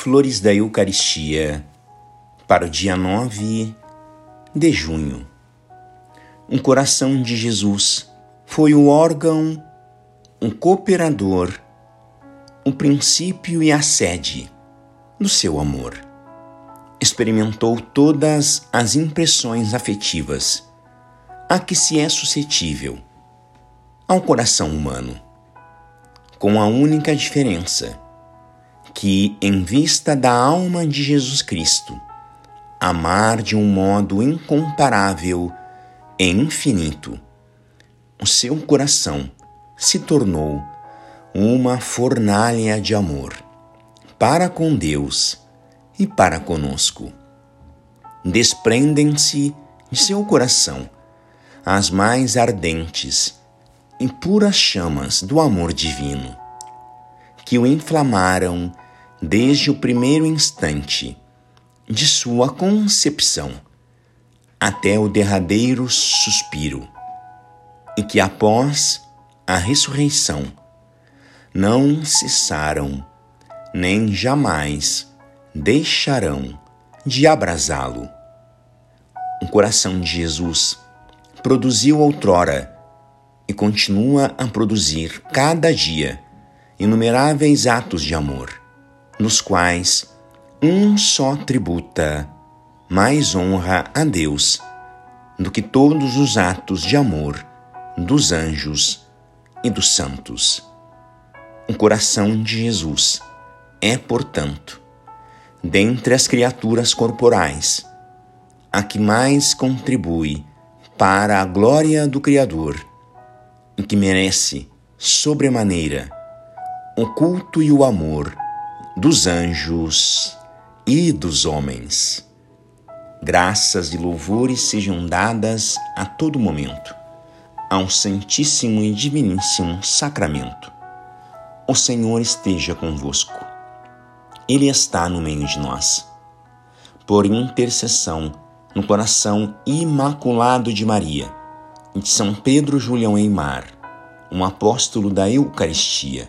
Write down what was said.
Flores da Eucaristia para o dia 9 de junho. Um coração de Jesus foi o órgão, um cooperador, o um princípio e a sede do seu amor. Experimentou todas as impressões afetivas a que se é suscetível ao coração humano, com a única diferença que, em vista da alma de Jesus Cristo, amar de um modo incomparável e infinito, o seu coração se tornou uma fornalha de amor para com Deus e para conosco. Desprendem-se de seu coração as mais ardentes e puras chamas do amor divino, que o inflamaram desde o primeiro instante de sua concepção até o derradeiro suspiro, e que após a ressurreição não cessaram nem jamais deixarão de abrasá-lo. O coração de Jesus produziu outrora e continua a produzir cada dia inumeráveis atos de amor, nos quais um só tributa mais honra a Deus do que todos os atos de amor dos anjos e dos santos. O coração de Jesus é, portanto, dentre as criaturas corporais, a que mais contribui para a glória do Criador e que merece, sobremaneira, o culto e o amor dos anjos e dos homens. Graças e louvores sejam dadas a todo momento ao Santíssimo e Diviníssimo Sacramento. O Senhor esteja convosco. Ele está no meio de nós. Por intercessão no coração imaculado de Maria e de São Pedro Julião Eimar, um apóstolo da Eucaristia,